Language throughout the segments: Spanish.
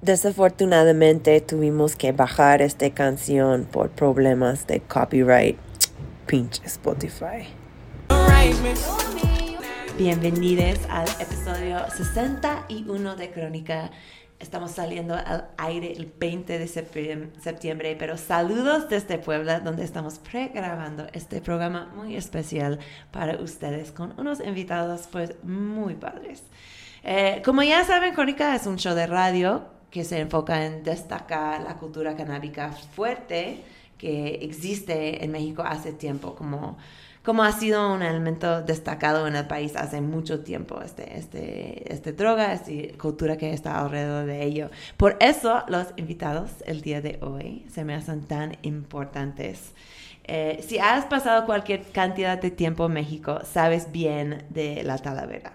Desafortunadamente tuvimos que bajar esta canción por problemas de copyright. Pinche Spotify. Bienvenidos al episodio 61 de Crónica. Estamos saliendo al aire el 20 de septiembre, pero saludos desde Puebla, donde estamos pregrabando este programa muy especial para ustedes con unos invitados pues muy padres. Eh, como ya saben, Crónica es un show de radio que se enfoca en destacar la cultura canábica fuerte que existe en México hace tiempo, como como ha sido un elemento destacado en el país hace mucho tiempo, este, este, este droga, esta cultura que está alrededor de ello. Por eso los invitados el día de hoy se me hacen tan importantes. Eh, si has pasado cualquier cantidad de tiempo en México, sabes bien de la Talavera.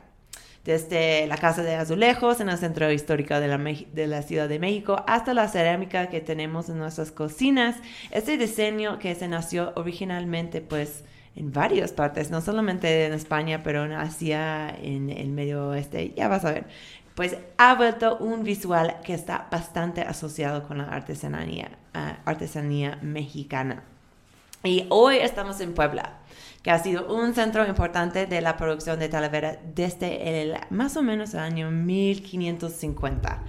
Desde la Casa de Azulejos en el centro histórico de la, de la, Ciudad de México hasta la cerámica que tenemos en nuestras cocinas, este diseño que se nació originalmente pues en varias partes, no solamente en España, pero en Asia, en el Medio Oeste, ya vas a ver. Pues ha vuelto un visual que está bastante asociado con la artesanía, ah, artesanía mexicana. Y hoy estamos en Puebla, que ha sido un centro importante de la producción de Talavera desde el más o menos el año 1550.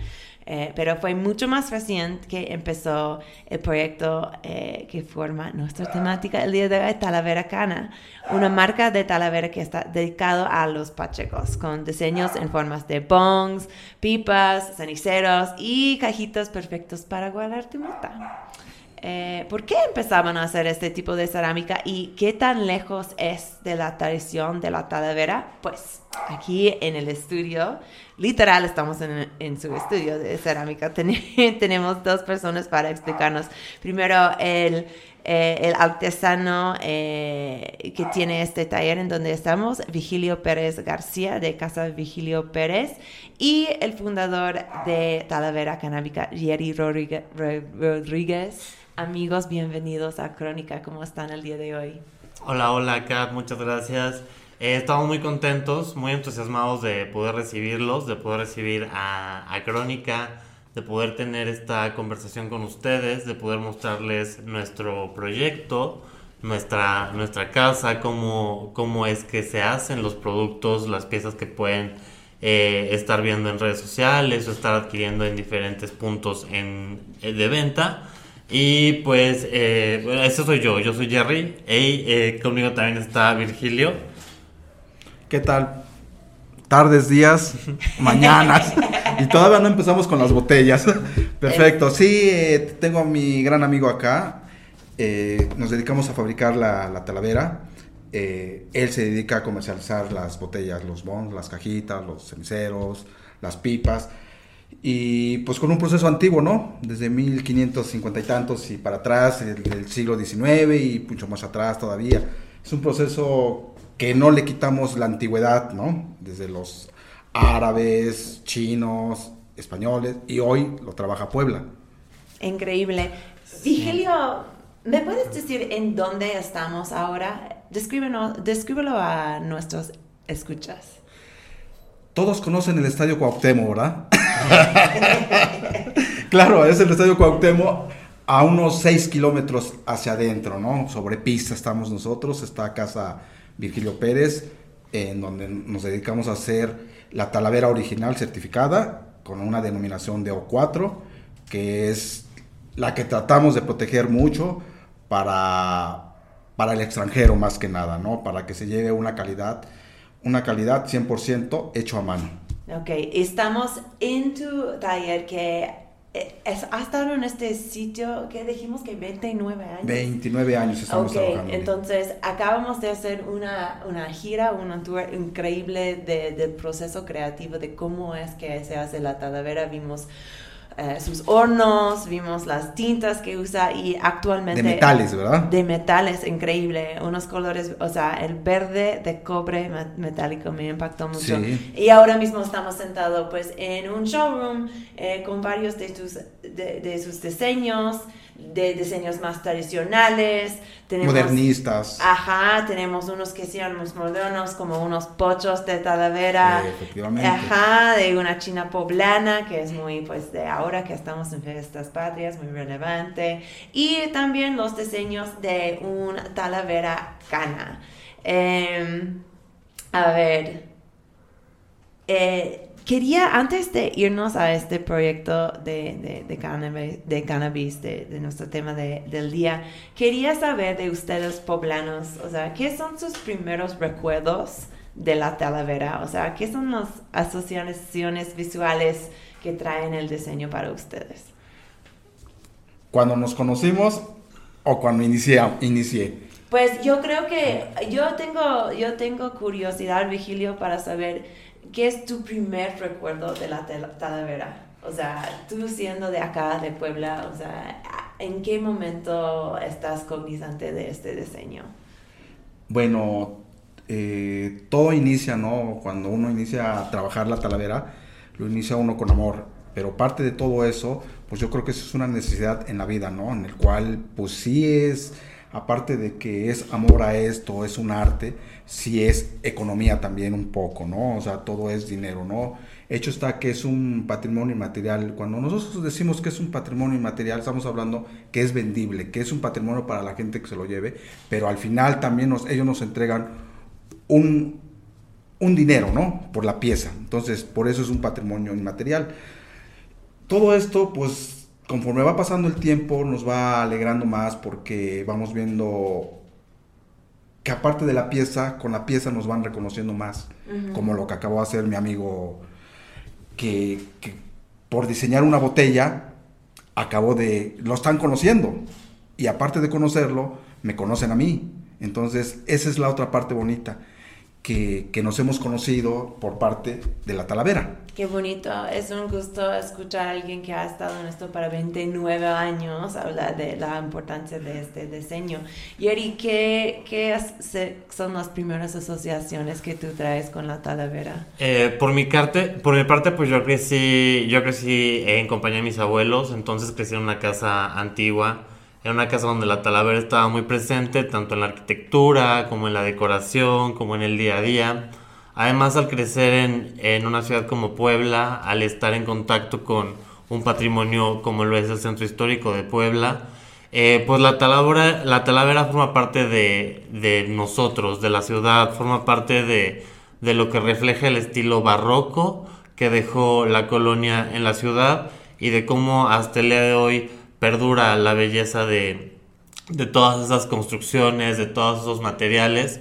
Eh, pero fue mucho más reciente que empezó el proyecto eh, que forma nuestra temática el día de hoy, Talavera Cana, una marca de Talavera que está dedicado a los pachecos, con diseños en formas de bongs, pipas, ceniceros y cajitos perfectos para guardar tu mota. Eh, ¿Por qué empezaban a hacer este tipo de cerámica y qué tan lejos es de la tradición de la talavera? Pues aquí en el estudio, literal estamos en, su estudio de cerámica, tenemos dos personas para explicarnos. Primero, el, eh, artesano eh, que tiene este taller en donde estamos, Vigilio Pérez García, de Casa Vigilio Pérez, y el fundador de Talavera Canábica, Jerry Rodríguez. Amigos, bienvenidos a Crónica. ¿Cómo están el día de hoy? Hola, hola, Kat. Muchas gracias. Eh, estamos muy contentos, muy entusiasmados de poder recibirlos, de poder recibir a, Crónica, de poder tener esta conversación con ustedes, de poder mostrarles nuestro proyecto, nuestra, nuestra casa, cómo, cómo es que se hacen los productos, las piezas que pueden eh, estar viendo en redes sociales o estar adquiriendo en diferentes puntos en, de venta. Y pues, eh, bueno, eso soy yo, yo soy Jerry. Y eh, conmigo también está Virgilio. ¿Qué tal? Tardes, días, mañanas. y todavía no empezamos con las botellas. Perfecto. Sí, eh, tengo a mi gran amigo acá. Eh, nos dedicamos a fabricar la, la talavera. él se dedica a comercializar las botellas, los bons, las cajitas, los ceniceros, las pipas y pues con un proceso antiguo, ¿no? Desde 1550 y tantos y para atrás, del siglo XIX y mucho más atrás todavía. Es un proceso que no le quitamos la antigüedad, ¿no? Desde los árabes, chinos, españoles y hoy lo trabaja Puebla. Increíble. Vigilio, ¿me puedes decir en dónde estamos ahora? descríbelo a nuestros escuchas. Todos conocen el Estadio Cuauhtémoc, ¿verdad? claro, es el Estadio Cuauhtémoc a unos 6 kilómetros hacia adentro, ¿no? Sobre pista estamos nosotros, está casa Virgilio Pérez, en donde nos dedicamos a hacer la talavera original certificada con una denominación de O4, que es la que tratamos de proteger mucho para, para el extranjero más que nada, ¿no? Para que se lleve una calidad una calidad 100% hecho a mano. Ok, estamos en tu taller que eh, es, ha estado en este sitio que dijimos que 29 años. 29 años estamos okay, Entonces, acabamos de hacer una, una gira, una tour increíble de, del proceso creativo, de cómo es que se hace la talavera. Vimos eh, sus hornos, vimos las tintas que usa y actualmente... De metales, ¿verdad? De metales, increíble. Unos colores, o sea, el verde de cobre metálico me impactó mucho. Y ahora mismo estamos sentados pues en un showroom eh, con varios de, tus, de, sus diseños, de diseños más tradicionales. Tenemos, Modernistas. Ajá, tenemos unos que sean más modernos, como unos pochos de Talavera. Eh, efectivamente. Ajá, de una china poblana, que es muy, pues, de ahora que estamos en fiestas patrias, muy relevante. Y también los diseños de un Talavera cana. Em, a ver. Eh, Quería, antes de irnos a este proyecto de, de, de cannabis, de, cannabis de, de nuestro tema del día, quería saber de ustedes poblanos, o sea, ¿qué son sus primeros recuerdos de la Talavera? O sea, ¿qué son las asociaciones visuales que traen el diseño para ustedes? Cuando nos conocimos o cuando inicié, inicié. Pues yo creo que yo tengo, yo tengo curiosidad, Vigilio, para saber ¿qué es tu primer recuerdo de la Talavera? O sea, tú siendo de acá, de Puebla, o sea, ¿en qué momento estás cognizante de este diseño? Bueno, eh, todo inicia, ¿no? Cuando uno inicia a trabajar la Talavera, lo inicia uno con amor. Pero parte de todo eso, pues yo creo que eso es una necesidad en la vida, ¿no? En el cual, pues sí es aparte de que es amor a esto, es un arte, sí es economía también un poco, ¿no? O sea, todo es dinero, ¿no? Hecho está que es un patrimonio inmaterial. Cuando nosotros decimos que es un patrimonio inmaterial, estamos hablando que es vendible, que es un patrimonio para la gente que se lo lleve, pero al final también ellos nos entregan un, un dinero, ¿no? Por la pieza. Entonces, por eso es un patrimonio inmaterial. Todo esto, pues conforme va pasando el tiempo nos va alegrando más porque vamos viendo que aparte de la pieza, con la pieza nos van reconociendo más, como lo que acabó de hacer mi amigo, que, por diseñar una botella, acabó de, lo están conociendo, y aparte de conocerlo, me conocen a mí. Entonces, esa es la otra parte bonita que, nos hemos conocido por parte de la Talavera. Qué bonito, es un gusto escuchar a alguien que ha estado en esto para 29 años hablar de la importancia de este diseño. Yeri, ¿qué, qué son las primeras asociaciones que tú traes con la Talavera? Eh, por, mi parte, por mi parte, pues yo crecí, yo crecí en compañía de mis abuelos, entonces crecí en una casa antigua era una casa donde la talavera estaba muy presente, tanto en la arquitectura, como en la decoración, como en el día a día. Además, al crecer en, en una ciudad como Puebla, al estar en contacto con un patrimonio como lo es el Centro Histórico de Puebla, eh, pues la talavera, la talavera forma parte de, de, nosotros, de la ciudad, forma parte de, de lo que refleja el estilo barroco que dejó la colonia en la ciudad y de cómo hasta el día de hoy perdura la belleza de, todas esas construcciones, de todos esos materiales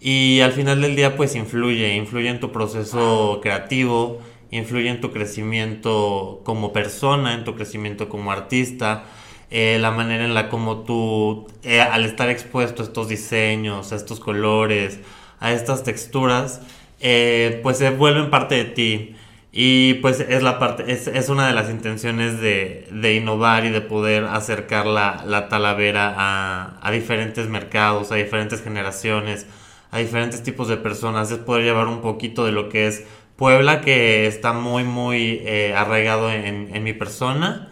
y al final del día pues influye, influye en tu proceso creativo, influye en tu crecimiento como persona, en tu crecimiento como artista, eh, la manera en la como tú, eh, al estar expuesto a estos diseños, a estos colores, a estas texturas, eh, pues se vuelven parte de ti. Y pues es la parte, es, es una de las intenciones de, de, innovar y de poder acercar la, la talavera a, diferentes mercados, a diferentes generaciones, a diferentes tipos de personas. Es poder llevar un poquito de lo que es Puebla, que está muy, muy eh, arraigado en, en, mi persona,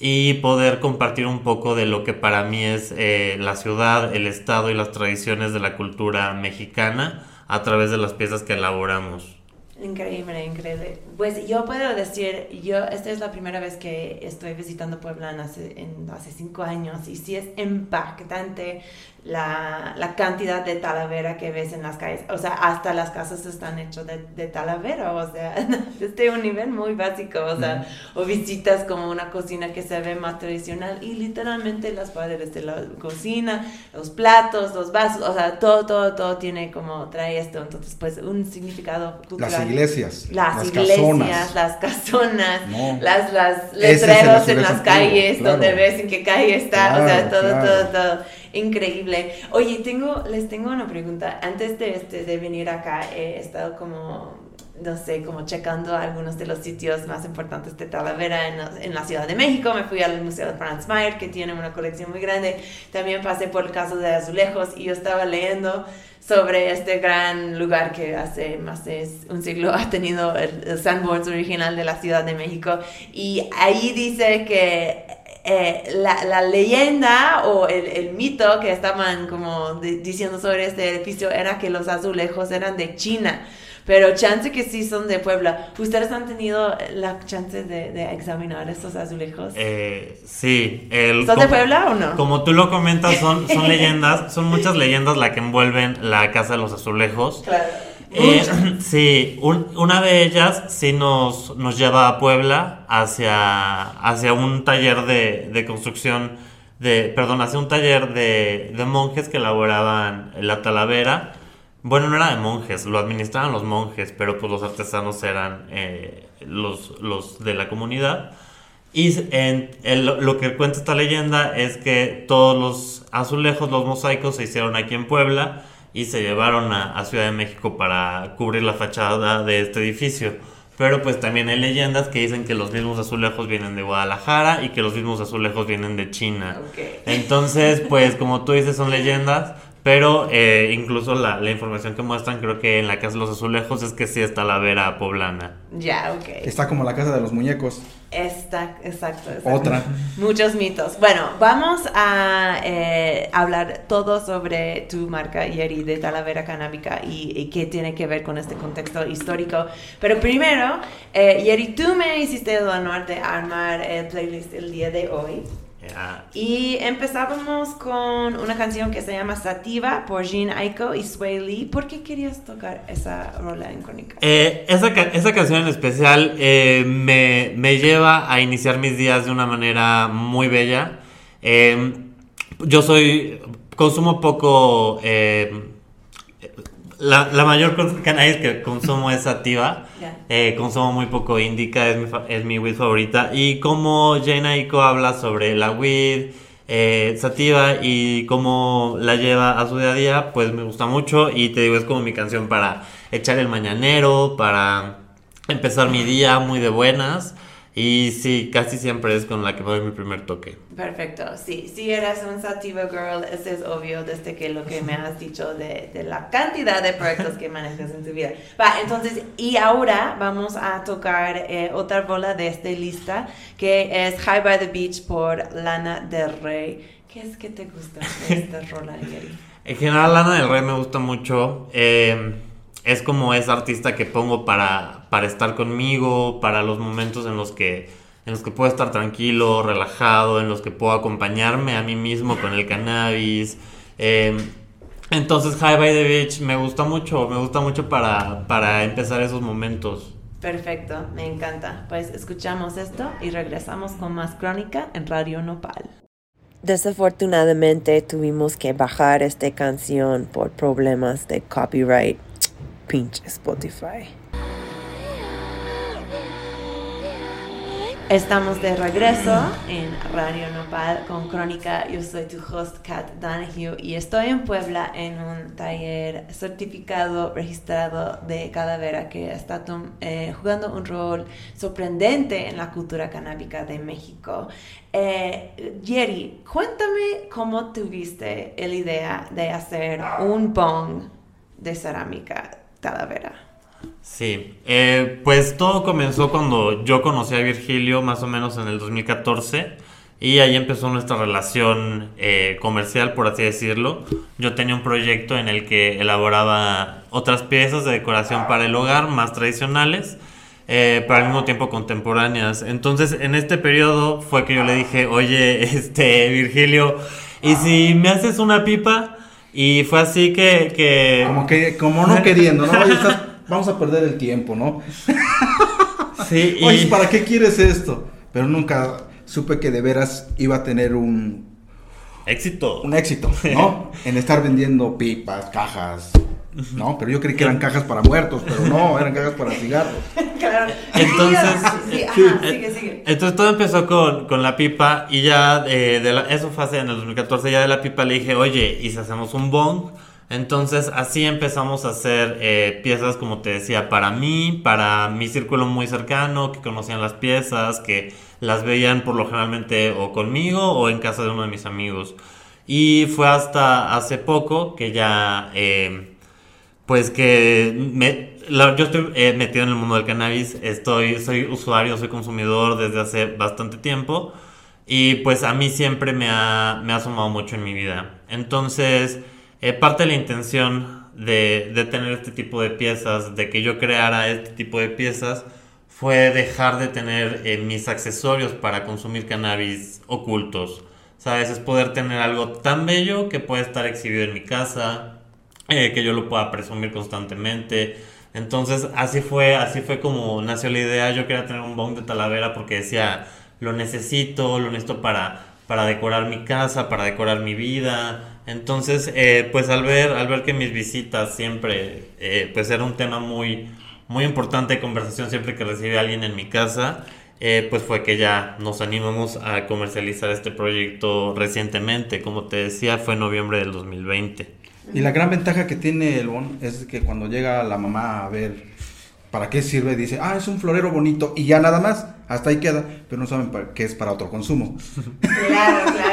y poder compartir un poco de lo que para mí es eh, la ciudad, el estado y las tradiciones de la cultura mexicana a través de las piezas que elaboramos. Increíble, increíble. Pues yo puedo decir, yo esta es la primera vez que estoy visitando Puebla en hace, en, hace cinco años y sí es impactante la, la, cantidad de talavera que ves en las calles. O sea, hasta las casas están hechas de, de talavera, o sea, desde un nivel muy básico, o sea, o visitas como una cocina que se ve más tradicional y literalmente las paredes de la cocina, los platos, los vasos, o sea, todo, todo, todo tiene como, trae esto, entonces pues un significado cultural. Las iglesias, las, las iglesias, casonas. las casonas, las, las letreros en las calles donde ves en qué calle está, o sea, todo, todo, todo increíble. Oye, tengo, les tengo una pregunta. Antes de, este, de venir acá, he estado como, no sé, como checando algunos de los sitios más importantes de Talavera en, en la Ciudad de México. Me fui al Museo de Franz Mayer, que tiene una colección muy grande. También pasé por el caso de Azulejos y yo estaba leyendo sobre este gran lugar que hace más de un siglo ha tenido el, el original de la Ciudad de México. Y ahí dice que eh, la, la, leyenda o el, el, mito que estaban como diciendo sobre este edificio era que los azulejos eran de China. Pero chance que sí son de Puebla. ¿Ustedes han tenido la chance de, de examinar estos azulejos? Eh, sí. ¿Son de Puebla o no? Como tú lo comentas, son, son leyendas, son muchas leyendas las que envuelven la Casa de los Azulejos. Claro. Eh, sí, una de ellas sí nos, nos lleva a Puebla hacia, hacia un taller de, de construcción, de, perdón, hacia un taller de, de monjes que elaboraban la talavera. Bueno, no era de monjes, lo administraban los monjes, pero pues los artesanos eran eh, los, los de la comunidad. Y en, lo que cuenta esta leyenda es que todos los azulejos, los mosaicos se hicieron aquí en Puebla y se llevaron a, a, Ciudad de México para cubrir la fachada de este edificio. Pero pues también hay leyendas que dicen que los mismos azulejos vienen de Guadalajara y que los mismos azulejos vienen de China. Entonces, pues como tú dices, son leyendas, pero eh, incluso la, la, información que muestran, creo que en la Casa de los Azulejos es que sí está la vera poblana. Ya, ok. Está como la Casa de los Muñecos. Está, exacto. Otra. Muchos mitos. Bueno, vamos a eh, hablar todo sobre tu marca Yeri de Talavera Canábica y, y, qué tiene que ver con este contexto histórico. Pero primero, eh, Yeri, tú me hiciste el honor de armar el playlist el día de hoy. Y empezábamos con una canción que se llama Sativa por Jean Aiko y Sway Lee. ¿Por qué querías tocar esa rola en Crónica? Eh, esa, esa, canción en especial eh, me, me, lleva a iniciar mis días de una manera muy bella. Eh, yo soy, consumo poco la, la, mayor cannabis que consumo es sativa. Eh, consumo muy poco indica, es mi, es mi weed favorita. Y como Jane Aiko habla sobre la weed, eh, sativa y cómo la lleva a su día a día, pues me gusta mucho. Y te digo, es como mi canción para echar el mañanero, para empezar mi día muy de buenas. Y sí, casi siempre es con la que doy mi primer toque. Perfecto, sí. Si eres un sativa girl, eso es obvio desde que lo que me has dicho de, de la cantidad de proyectos que manejas en tu vida. Va, entonces, y ahora vamos a tocar eh, otra bola de esta lista que es High by the Beach por Lana del Rey. ¿Qué es que te gusta de esta rola, Gary? En general, Lana del Rey me gusta mucho. Eh, es como esa artista que pongo para, para estar conmigo, para los momentos en los que en los que puedo estar tranquilo, relajado, en los que puedo acompañarme a mí mismo con el cannabis. Em, entonces High by the Beach me gusta mucho, me gusta mucho para, para empezar esos momentos. Perfecto, me encanta. Pues escuchamos esto y regresamos con más crónica en Radio Nopal. Desafortunadamente tuvimos que bajar esta canción por problemas de copyright pinche Spotify. Estamos de regreso en Radio Nopal con Crónica. Yo soy tu host, Kat Danahue, y estoy en Puebla en un taller certificado, registrado de calavera que está eh, jugando un rol sorprendente en la cultura canábica de México. Eh, Jerry, cuéntame cómo tuviste la idea de hacer un bong de cerámica Talavera. Sí, eh, pues todo comenzó cuando yo conocí a Virgilio más o menos en el 2014 y ahí empezó nuestra relación eh, comercial, por así decirlo. Yo tenía un proyecto en el que elaboraba otras piezas de decoración para el hogar más tradicionales, eh, pero al mismo tiempo contemporáneas. Entonces en este periodo fue que yo le dije, oye, este Virgilio, ¿y si me haces una pipa? Y fue así que... que... Como que, como no queriendo, ¿no? Vamos a perder el tiempo, ¿no? Sí, y... Oye, ¿para qué quieres esto? Pero nunca supe que de veras iba a tener un... Éxito. Un éxito, ¿no? en estar vendiendo pipas, cajas, ¿no? Pero yo creí que eran cajas para muertos, pero no, eran cajas para cigarros. Claro. Entonces, entonces todo empezó con, con la pipa y ya de la, eso fue hace en el 2014, ya de la pipa le dije, oye, ¿y si hacemos un bong? Entonces así empezamos a hacer eh, piezas, como te decía, para mí, para mi círculo muy cercano, que conocían las piezas, que las veían por lo generalmente o conmigo o en casa de uno de mis amigos. Y fue hasta hace poco que ya... Eh, pues que me, yo estoy eh, metido en el mundo del cannabis, estoy, soy usuario, soy consumidor desde hace bastante tiempo. y pues a mí siempre me ha, me ha sumado mucho en mi vida. Entonces, eh, parte de la intención de, tener este tipo de piezas, de que yo creara este tipo de piezas, fue dejar de tener eh, mis accesorios para consumir cannabis ocultos. ¿Sabes? Es poder tener algo tan bello que puede estar exhibido en mi casa, eh, que yo lo pueda presumir constantemente. Entonces, así fue, así fue como nació la idea. Yo quería tener un bong de Talavera porque decía, lo necesito, lo necesito para, para decorar mi casa, para decorar mi vida. Entonces, eh, pues al ver, al ver que mis visitas siempre, eh, pues era un tema muy, muy importante de conversación siempre que recibía a alguien en mi casa, eh, pues fue que ya nos animamos a comercializar este proyecto recientemente. Como te decía, fue en noviembre del 2020. Y la gran ventaja que tiene el bon es que cuando llega la mamá a ver para qué sirve, dice, ah, es un florero bonito y ya nada más, hasta ahí queda, pero no saben para qué es para otro consumo. Claro, claro.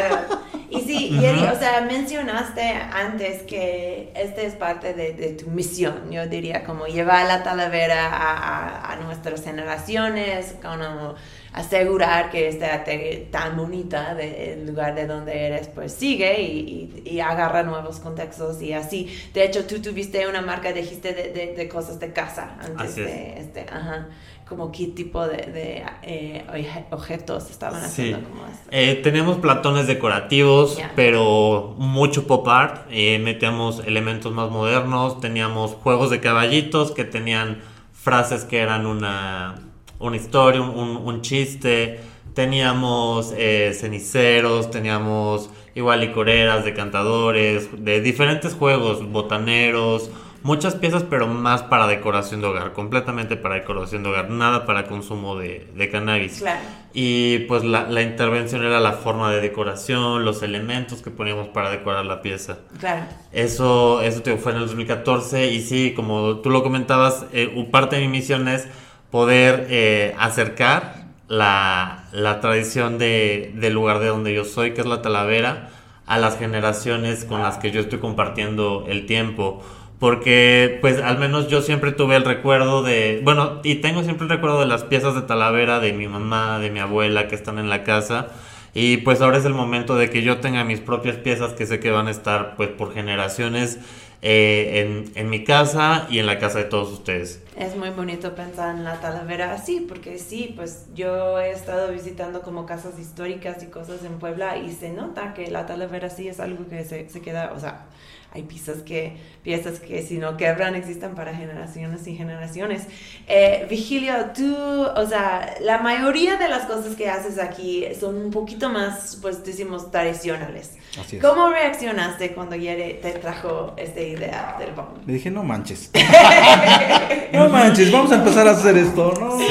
Y sí, Yeri, o sea, mencionaste antes que este es parte de, de tu misión, yo diría, como llevar la talavera a, a, a nuestras generaciones, como asegurar que esta tan bonita del lugar de donde eres, pues sigue y, y, y, agarra nuevos contextos y así. De hecho, tú tuviste una marca, dijiste, de, de, de cosas de casa antes Así de es. este, ajá. Como qué tipo de, de eh, objetos estaban Sí. haciendo como esto. Eh, tenemos platones decorativos, pero mucho pop art. Eh, metíamos elementos más modernos. Teníamos juegos de caballitos que tenían frases que eran una, una historia, un, un- un chiste. Teníamos eh, ceniceros, teníamos igual licoreras, decantadores, de diferentes juegos, botaneros. Muchas piezas, pero más para decoración de hogar, completamente para decoración de hogar, nada para consumo de, de cannabis. Claro. Y pues la, la intervención era la forma de decoración, los elementos que poníamos para decorar la pieza. Claro. Eso, eso fue en el 2014 y sí, como tú lo comentabas, eh, un parte de mi misión es poder eh, acercar la, la tradición de, del lugar de donde yo soy, que es la Talavera, a las generaciones con las que yo estoy compartiendo el tiempo. Porque, pues, al menos yo siempre tuve el recuerdo de, bueno, y tengo siempre el recuerdo de las piezas de Talavera, de mi mamá, de mi abuela que están en la casa. Y pues ahora es el momento de que yo tenga mis propias piezas que sé que van a estar, pues, por generaciones eh, en, en mi casa y en la casa de todos ustedes. Es muy bonito pensar en la Talavera así, porque sí, pues yo he estado visitando como casas históricas y cosas en Puebla y se nota que la Talavera sí es algo que se, se queda, o sea, hay piezas que, piezas que si no quebran existen para generaciones y generaciones. Eh, Vigilio, tú, o sea, la mayoría de las cosas que haces aquí son un poquito más, pues decimos, tradicionales. Así es. ¿Cómo reaccionaste cuando Yere te trajo esta idea del bomb? Le dije, no manches. no manches, vamos a empezar a hacer esto, ¿no? sí.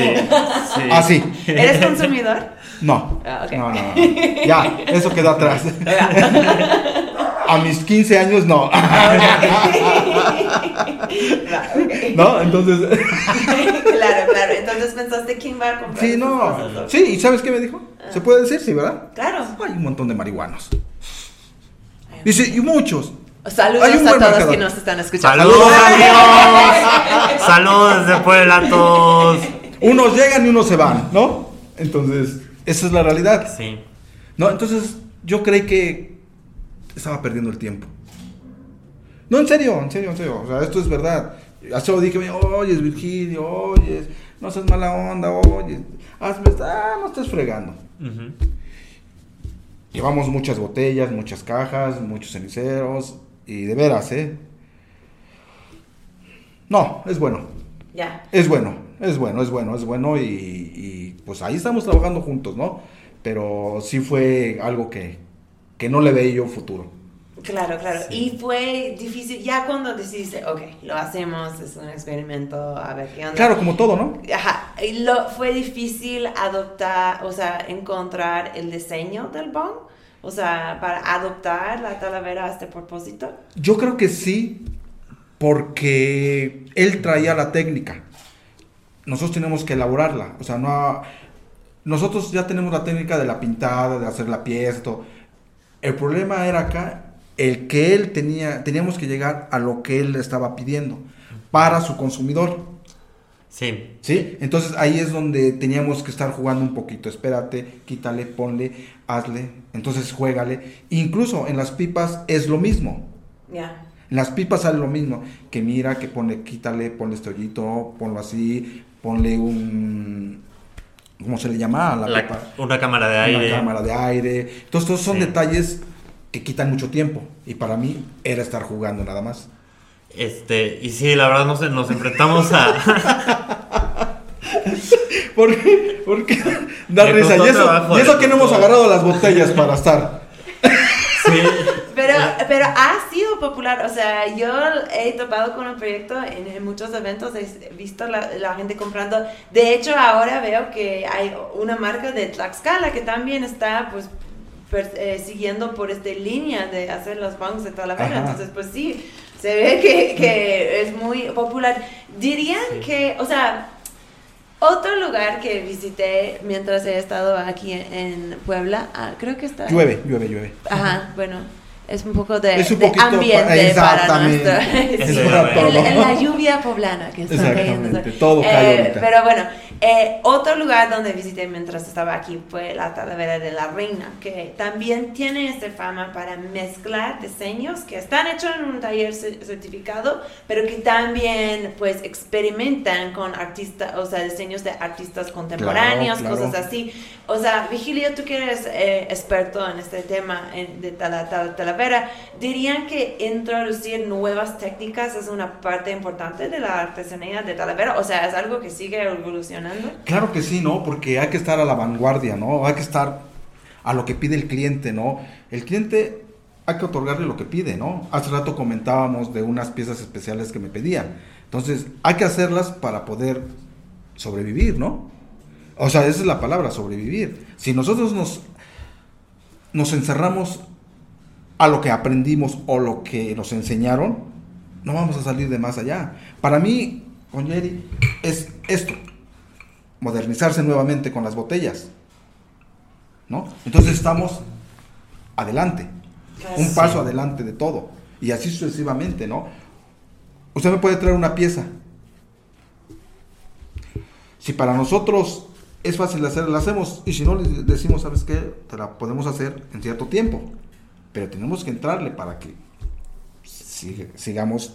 Así. ¿Eres consumidor? No. Ah, no, no, no. Ya, eso quedó atrás. A mis 15 años, no. ¿No? Entonces. claro, claro. Entonces pensaste quién va a comprar. Sí, no. cosas, ¿no? Sí, ¿y sabes qué me dijo? Se puede decir, sí, ¿verdad? Claro. Hay un montón de marihuanos. Dice, y muchos. Saludos a todos que nos están escuchando. Saludos amigos. Saludos desde Puebla a todos. Unos llegan y unos se van, ¿no? Entonces, esa es la realidad. Sí. No, entonces yo creí que estaba perdiendo el tiempo. No, en serio, en serio, en serio. O sea, esto es verdad. Así lo dije, oyes, Virgilio, oyes, no seas mala onda, oyes, hazme, ah, no estés fregando. Llevamos muchas botellas, muchas cajas, muchos ceniceros, y de veras, ¿eh? No, es bueno, Ya. es bueno, es bueno, es bueno, es bueno, y, y, pues ahí estamos trabajando juntos, ¿no? Pero sí fue algo que, que no le veía yo futuro. Claro, claro. Y fue difícil, ya cuando decidiste, ok, lo hacemos, es un experimento, a ver qué onda. Claro, como todo, ¿no? Ajá, y lo, fue difícil adoptar, o sea, encontrar el diseño del bong, o sea, para adoptar la talavera a este propósito. Yo creo que sí, porque él traía la técnica. Nosotros tenemos que elaborarla. O sea, no. Nosotros ya tenemos la técnica de la pintada, de hacer la pieza. El problema era acá el que él tenía, teníamos que llegar a lo que él estaba pidiendo para su consumidor. Sí. ¿Sí? Entonces ahí es donde teníamos que estar jugando un poquito. Espérate, quítale, ponle, hazle. Entonces juégale. Incluso en las pipas es lo mismo. Ya. En las pipas sale lo mismo. Que mira, que pone, quítale, ponle este hoyito, ponlo así, ponle un. ¿Cómo se le llama? a La, La- pipa. una cámara de aire. Una cámara de aire. Entonces, todos son Sí. detalles que quitan mucho tiempo. Y para mí era estar jugando nada más. Este, y sí, la verdad nos, nos enfrentamos a... ¿Por qué? ¿Por qué? Da Me risa. Y eso, y eso que no hemos agarrado las botellas para estar. Sí. Pero, pero ha sido popular, o sea, yo he topado con el proyecto en, en muchos eventos, he visto la, la gente comprando. De hecho, ahora veo que hay una marca de Tlaxcala que también está, pues, per- eh, siguiendo por esta línea de hacer los bongos de Talavera. Entonces, pues sí, se ve que, que es muy popular. Dirían Sí. que, o sea, otro lugar que visité mientras he estado aquí en, Puebla, ah, creo que está... Llueve, llueve, llueve. Ajá, bueno, es un poco de, Es un de poquito pa- ambiente para. Es sí, para en, todo. en la lluvia poblana que está cayendo. Exactamente, todo cae Eh. Pero bueno, eh, otro lugar donde visité mientras estaba aquí fue la Talavera de la Reina, que también tiene esta fama para mezclar diseños que están hechos en un taller ce- certificado, pero que también pues experimentan con artistas, o sea, diseños de artistas contemporáneos, claro. cosas así. O sea, Vigilio, tú que eres eh, experto en este tema en- de tala- tala- Talavera, ¿dirían que introducir nuevas técnicas es una parte importante de la artesanía de Talavera? O sea, ¿es algo que sigue evolucionando? Claro que sí, ¿no? Porque hay que estar a la vanguardia, ¿no? Hay que estar a lo que pide el cliente, ¿no? El cliente hay que otorgarle lo que pide, ¿no? Hace rato comentábamos de unas piezas especiales que me pedían. Entonces, hay que hacerlas para poder sobrevivir, ¿no? O sea, esa es la palabra, sobrevivir. Si nosotros nos, nos encerramos a lo que aprendimos o lo que nos enseñaron, no vamos a salir de más allá. Para mí, Onyeri, es esto, modernizarse nuevamente con las botellas, ¿no? Entonces estamos adelante, un paso adelante de todo, y así sucesivamente, ¿no? Usted me puede traer una pieza. Si para nosotros es fácil de hacer, la hacemos, y si no, le decimos, ¿sabes qué? Te la podemos hacer en cierto tiempo, pero tenemos que entrarle para que sigamos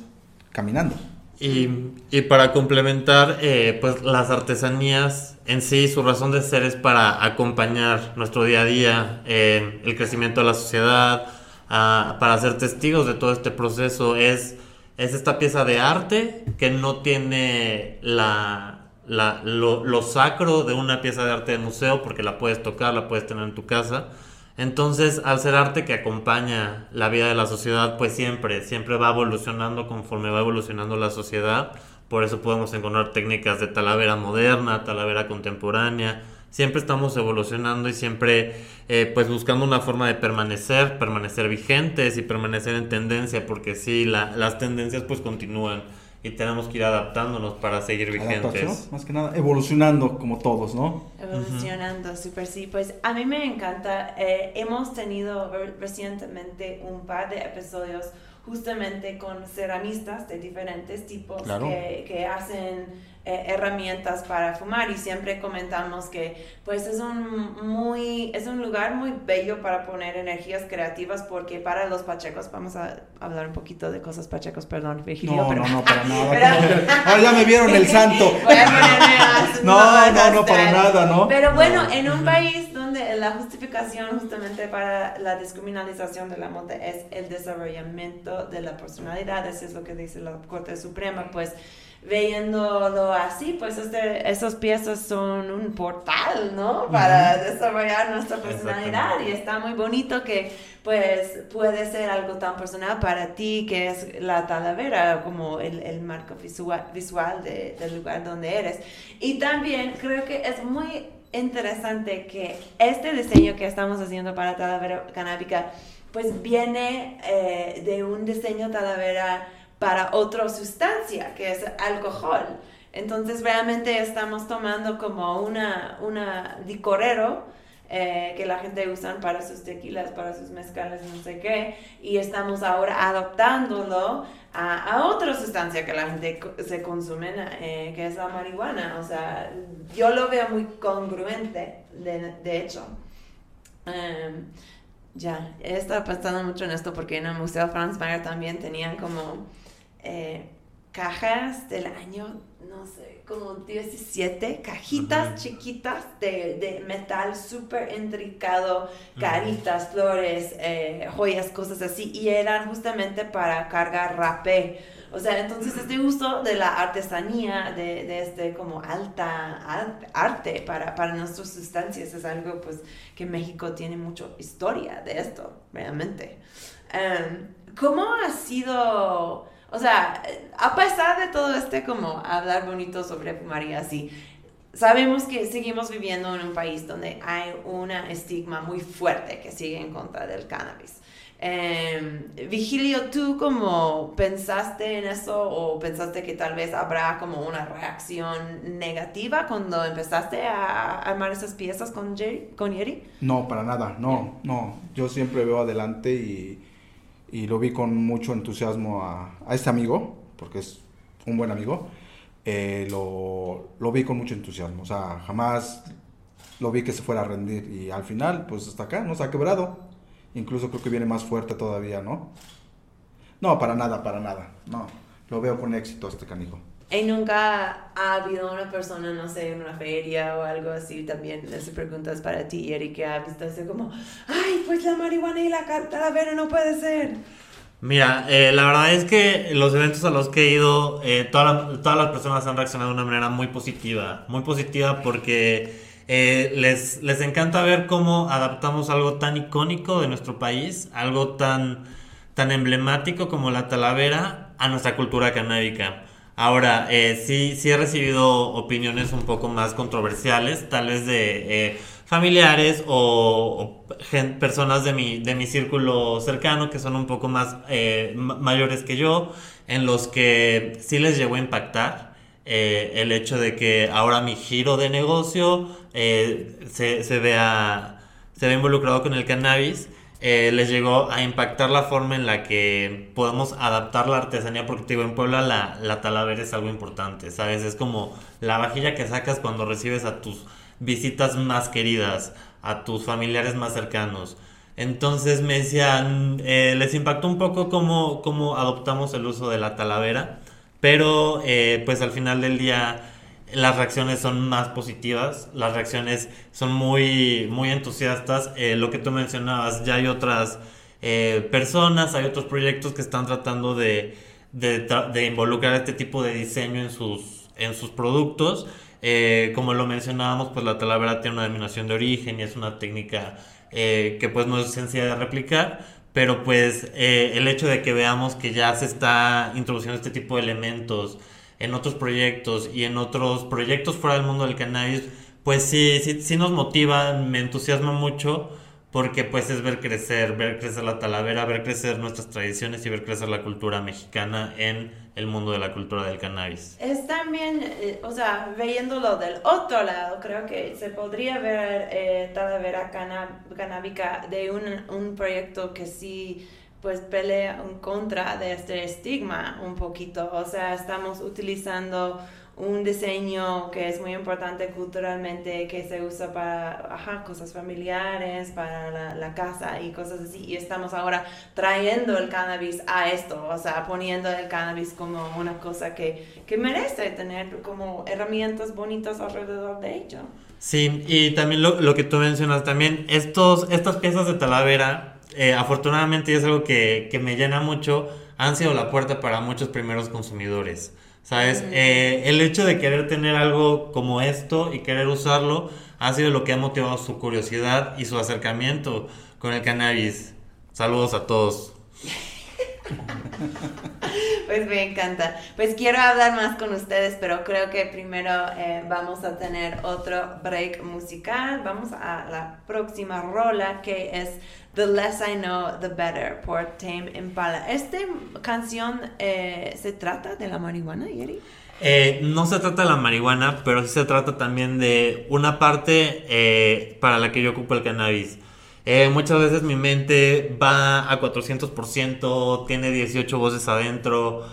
caminando. Y, y para complementar, eh, pues las artesanías en sí, su razón de ser es para acompañar nuestro día a día, eh, el crecimiento de la sociedad, para ser testigos de todo este proceso. Es, es esta pieza de arte que no tiene la, la- lo, lo sacro de una pieza de arte de museo porque la puedes tocar, la puedes tener en tu casa. Entonces, al ser arte que acompaña la vida de la sociedad, pues siempre, siempre va evolucionando conforme va evolucionando la sociedad. Por eso podemos encontrar técnicas de talavera moderna, talavera contemporánea. Siempre estamos evolucionando y siempre eh, pues buscando una forma de permanecer, permanecer vigentes y permanecer en tendencia, porque sí, la- las tendencias pues continúan y tenemos que ir adaptándonos para seguir Adaptación, vigentes. más que nada, evolucionando como todos, ¿no? Evolucionando, súper sí. Pues a mí me encanta. eh, hemos tenido re- recientemente un par de episodios justamente con ceramistas de diferentes tipos Claro. que, que hacen eh, herramientas para fumar y siempre comentamos que pues es un muy es un lugar muy bello para poner energías creativas porque para los pachecos vamos a hablar un poquito de cosas pachecos perdón Virgilio No, pero no, no, para nada. Ahora ya me vieron el santo. Voy a ponerme más- No, no, no, para nada, ¿no? Pero bueno, No. en un país donde la justificación justamente para la descriminalización de la moda es el desarrollamiento de la personalidad, eso es lo que dice la Corte Suprema, pues viéndolo así, pues este, esos piezas son un portal, ¿no? Para desarrollar nuestra personalidad y está muy bonito que pues puede ser algo tan personal para ti que es la talavera como el, el marco visual, visual de- del lugar donde eres. Y también creo que es muy interesante que este diseño que estamos haciendo para talavera canábica pues viene eh, de un diseño talavera para otra sustancia que es alcohol. Entonces realmente estamos tomando como una, una licorero eh, que la gente usa para sus tequilas, para sus mezcales, no sé qué, y estamos ahora adoptándolo a, a otra sustancia que la gente se consume, eh, que es la marihuana. O sea, yo lo veo muy congruente, de, de hecho. Em, ya, he estado pensando mucho en esto porque en el Museo Franz Mayer también tenían como eh, cajas del año, no sé, como 17 cajitas chiquitas de, de metal súper intricado, caritas, flores, eh, joyas, cosas así, y eran justamente para cargar rapé. O sea, entonces este uso de la artesanía, de, de este como alta arte para, para nuestras sustancias es algo pues que México tiene mucha historia de esto, realmente. Um, ¿Cómo ha sido, o sea, a pesar de todo este como hablar bonito sobre fumaría así, sabemos que seguimos viviendo en un país donde hay una estigma muy fuerte que sigue en contra del cannabis. Eh, Vigilio, ¿tú como pensaste en eso o pensaste que tal vez habrá como una reacción negativa cuando empezaste a armar esas piezas con, Jerry, con? No, para nada, no, no. Yo siempre veo adelante y, y lo vi con mucho entusiasmo a, a, este amigo, porque es un buen amigo. Eh, lo, lo vi con mucho entusiasmo, o sea, jamás lo vi que se fuera a rendir y al final, pues hasta acá, nos ha quebrado. Incluso creo que viene más fuerte todavía, ¿no? No, para nada, para nada. No, lo veo con éxito este canijo. Y nunca ha habido una persona, no sé, en una feria o algo así, también les preguntas para ti, Eric, que ha visto así como, ay, pues la marihuana y la calavera no puede ser. Mira, eh, la verdad es que los eventos a los que he ido, eh, toda todas las personas han reaccionado de una manera muy positiva, muy positiva porque eh, les, les encanta ver cómo adaptamos algo tan icónico de nuestro país, algo tan, tan emblemático como la talavera, a nuestra cultura canábica. Ahora, eh, sí, sí he recibido opiniones un poco más controversiales, tal vez de eh, familiares o, personas de mi, de mi círculo cercano que son un poco más eh, mayores que yo, en los que sí les llegó a impactar. Eh, el hecho de que ahora mi giro de negocio eh, se, se, vea, se ve involucrado con el cannabis, eh, les llegó a impactar la forma en la que podemos adaptar la artesanía, porque digo, en Puebla la, la talavera es algo importante, ¿sabes? Es como la vajilla que sacas cuando recibes a tus visitas más queridas, a tus familiares más cercanos. Entonces me decían, les impactó un poco cómo, cómo adoptamos el uso de la talavera pero eh, pues al final del día las reacciones son más positivas, las reacciones son muy, muy entusiastas. Eh, lo que tú mencionabas, ya hay otras eh, personas, hay otros proyectos que están tratando de, de, involucrar este tipo de diseño en sus, en sus productos. como lo mencionábamos, pues la talavera tiene una denominación de origen y es una técnica que pues no es sencilla de replicar, pero pues eh, el hecho de que veamos que ya se está introduciendo este tipo de elementos en otros proyectos y en otros proyectos fuera del mundo del cannabis, pues sí, sí, sí nos motiva, me entusiasma mucho porque pues es ver crecer, ver crecer la talavera, ver crecer nuestras tradiciones y ver crecer la cultura mexicana en el mundo de la cultura del cannabis. Es también, eh, o sea, viéndolo del otro lado, creo que se podría ver eh, talavera canábica de un, un proyecto que sí pues pelea en contra de este estigma un poquito, o sea, estamos utilizando un diseño que es muy importante culturalmente, que se usa para ajá, cosas familiares, para la, la, casa y cosas así. Y estamos ahora trayendo el cannabis a esto, o sea, poniendo el cannabis como una cosa que, que merece tener como herramientas bonitas alrededor de ello. Sí, y también lo, lo que tú mencionas, también estos, estas piezas de talavera, eh, afortunadamente es algo que, que me llena mucho, han sido la puerta para muchos primeros consumidores. ¿Sabes? Eh, el hecho de querer tener algo como esto y querer usarlo ha sido lo que ha motivado su curiosidad y su acercamiento con el cannabis. Saludos a todos. Pues me encanta. Pues quiero hablar más con ustedes, pero creo que primero eh, vamos a tener otro break musical. Vamos a la próxima rola que es The Less I Know, The Better por Tame Impala. ¿Esta canción eh, se trata de la marihuana, Yeri? Eh, no se trata de la marihuana, pero sí se trata también de una parte eh, para la que yo ocupo el cannabis. Eh, muchas veces mi mente va a 400%, tiene 18 voces adentro,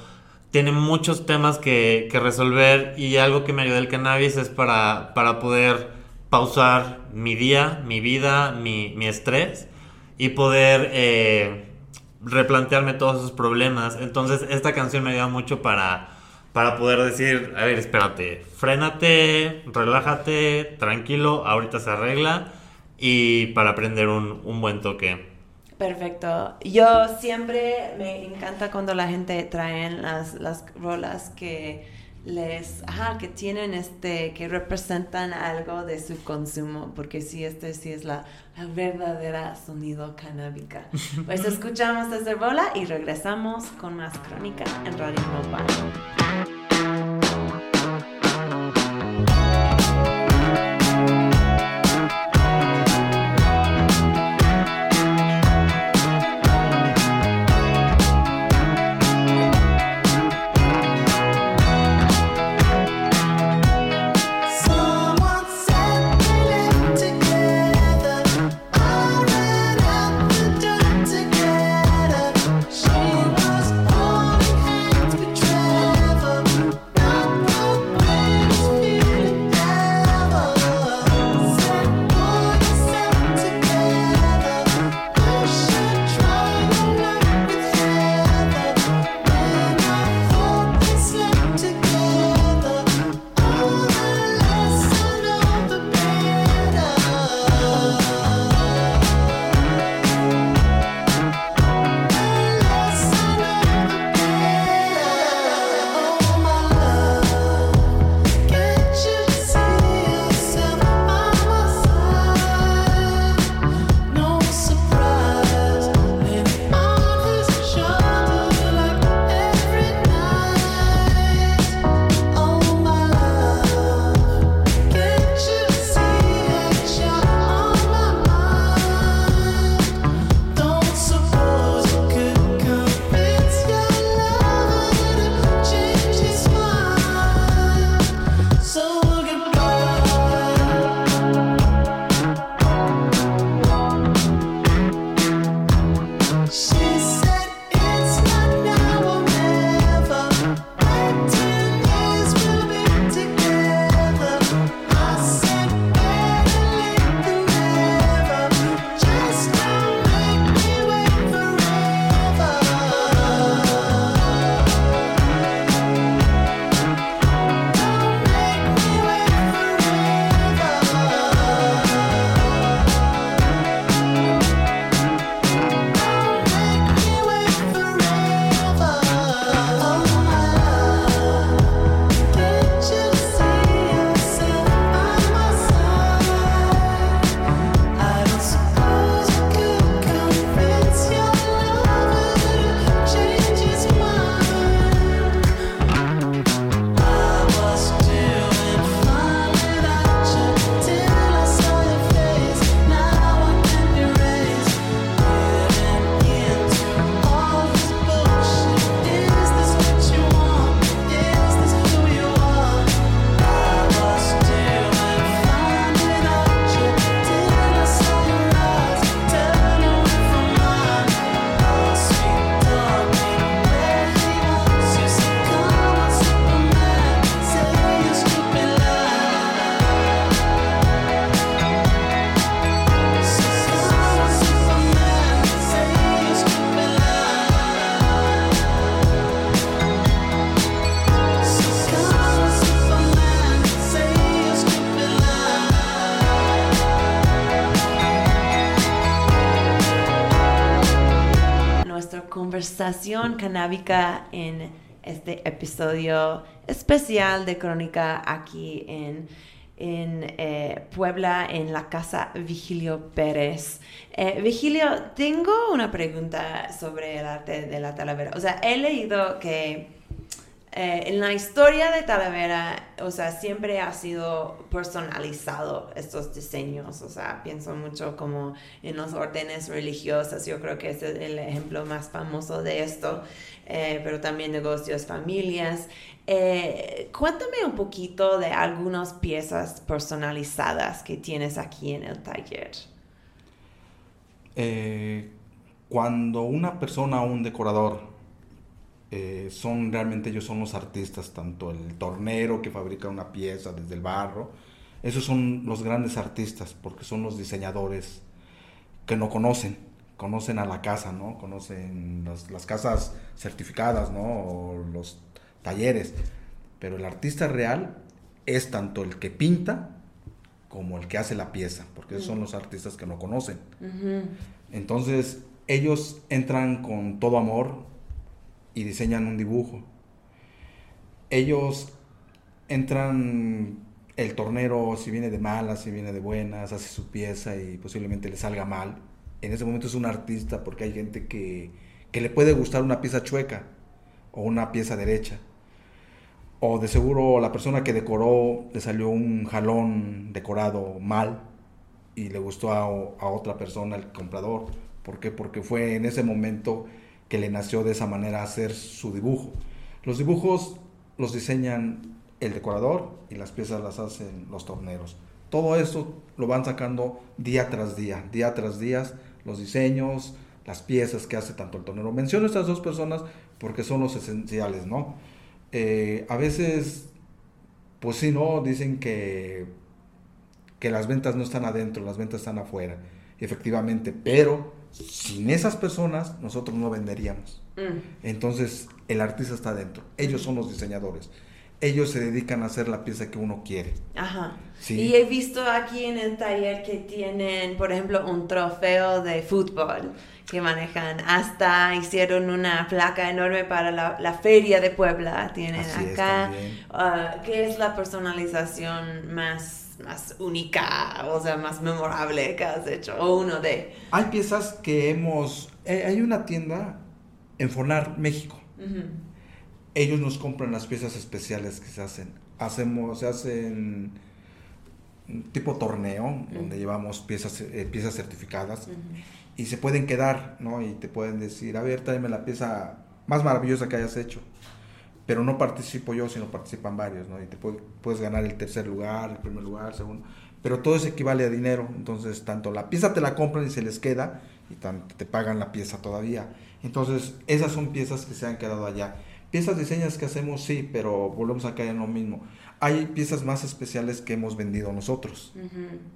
tiene muchos temas que, resolver y algo que me ayuda el cannabis es para, para poder pausar mi día, mi vida, mi, mi estrés y poder eh, replantearme todos esos problemas. Entonces esta canción me ayuda mucho para, para poder decir, a ver, espérate, frénate, relájate, tranquilo, ahorita se arregla y para aprender un, un buen toque. Perfecto. Yo siempre me encanta cuando la gente trae las, las rolas que les, ajá, que tienen este, que representan algo de su consumo, porque sí, este sí es la, la verdadera sonido canábica. Pues escuchamos esta rola y regresamos con más crónica en Radio Mobile. Conversación canábica en este episodio especial de Crónica aquí en, en eh, Puebla, en la casa Vigilio Pérez. Eh, Vigilio, tengo una pregunta sobre el arte de la talavera. O sea, he leído que eh, en la historia de Talavera, o sea, siempre ha sido personalizado estos diseños, o sea, pienso mucho como en los órdenes religiosas, yo creo que es el ejemplo más famoso de esto, eh, pero también negocios, familias. Eh, cuéntame un poquito de algunas piezas personalizadas que tienes aquí en el taller. Eh, cuando una persona un decorador eh, son realmente ellos son los artistas, tanto el tornero que fabrica una pieza desde el barro, esos son los grandes artistas porque son los diseñadores que no conocen, conocen a la casa, ¿no? Conocen las, las casas certificadas, ¿no? O los talleres, pero el artista real es tanto el que pinta como el que hace la pieza, porque esos son los artistas que no conocen. Entonces, ellos entran con todo amor y diseñan un dibujo. Ellos entran, el tornero, si viene de malas, si viene de buenas, hace su pieza y posiblemente le salga mal. En ese momento es un artista porque hay gente que, que le puede gustar una pieza chueca o una pieza derecha. O de seguro la persona que decoró le salió un jalón decorado mal y le gustó a, a otra persona, el comprador. ¿Por qué? Porque fue en ese momento que le nació de esa manera hacer su dibujo. Los dibujos los diseñan el decorador y las piezas las hacen los torneros. Todo eso lo van sacando día tras día, día tras día, los diseños, las piezas que hace tanto el tornero. Menciono estas dos personas porque son los esenciales, ¿no? Eh, a veces, pues sí, ¿no? Dicen que, que las ventas no están adentro, las ventas están afuera. Efectivamente, pero sin esas personas nosotros no venderíamos. Mm. Entonces, el artista está adentro. Ellos son los diseñadores. Ellos se dedican a hacer la pieza que uno quiere. Ajá. Sí. Y he visto aquí en el taller que tienen, por ejemplo, un trofeo de fútbol que manejan. Hasta hicieron una placa enorme para la, la feria de Puebla. Tienen Así es, acá. también. Ah, ¿Qué es la personalización más, más única, o sea, más memorable que has hecho? O uno de. Hay piezas que hemos... eh, hay una tienda en Fonar, México. Ellos nos compran las piezas especiales que se hacen. Hacemos, se hacen un tipo torneo, donde llevamos piezas, eh, piezas certificadas y se pueden quedar, ¿no? Y te pueden decir, a ver, tráeme la pieza más maravillosa que hayas hecho. Pero no participo yo, sino participan varios, ¿no? Y te puede- puedes ganar el tercer lugar, el primer lugar, segundo. Pero todo eso equivale a dinero. Entonces, tanto la pieza te la compran y se les queda, y tanto te pagan la pieza todavía. Entonces, esas son piezas que se han quedado allá. Piezas diseñas que hacemos, sí, pero volvemos a caer en lo mismo. Hay piezas más especiales que hemos vendido nosotros.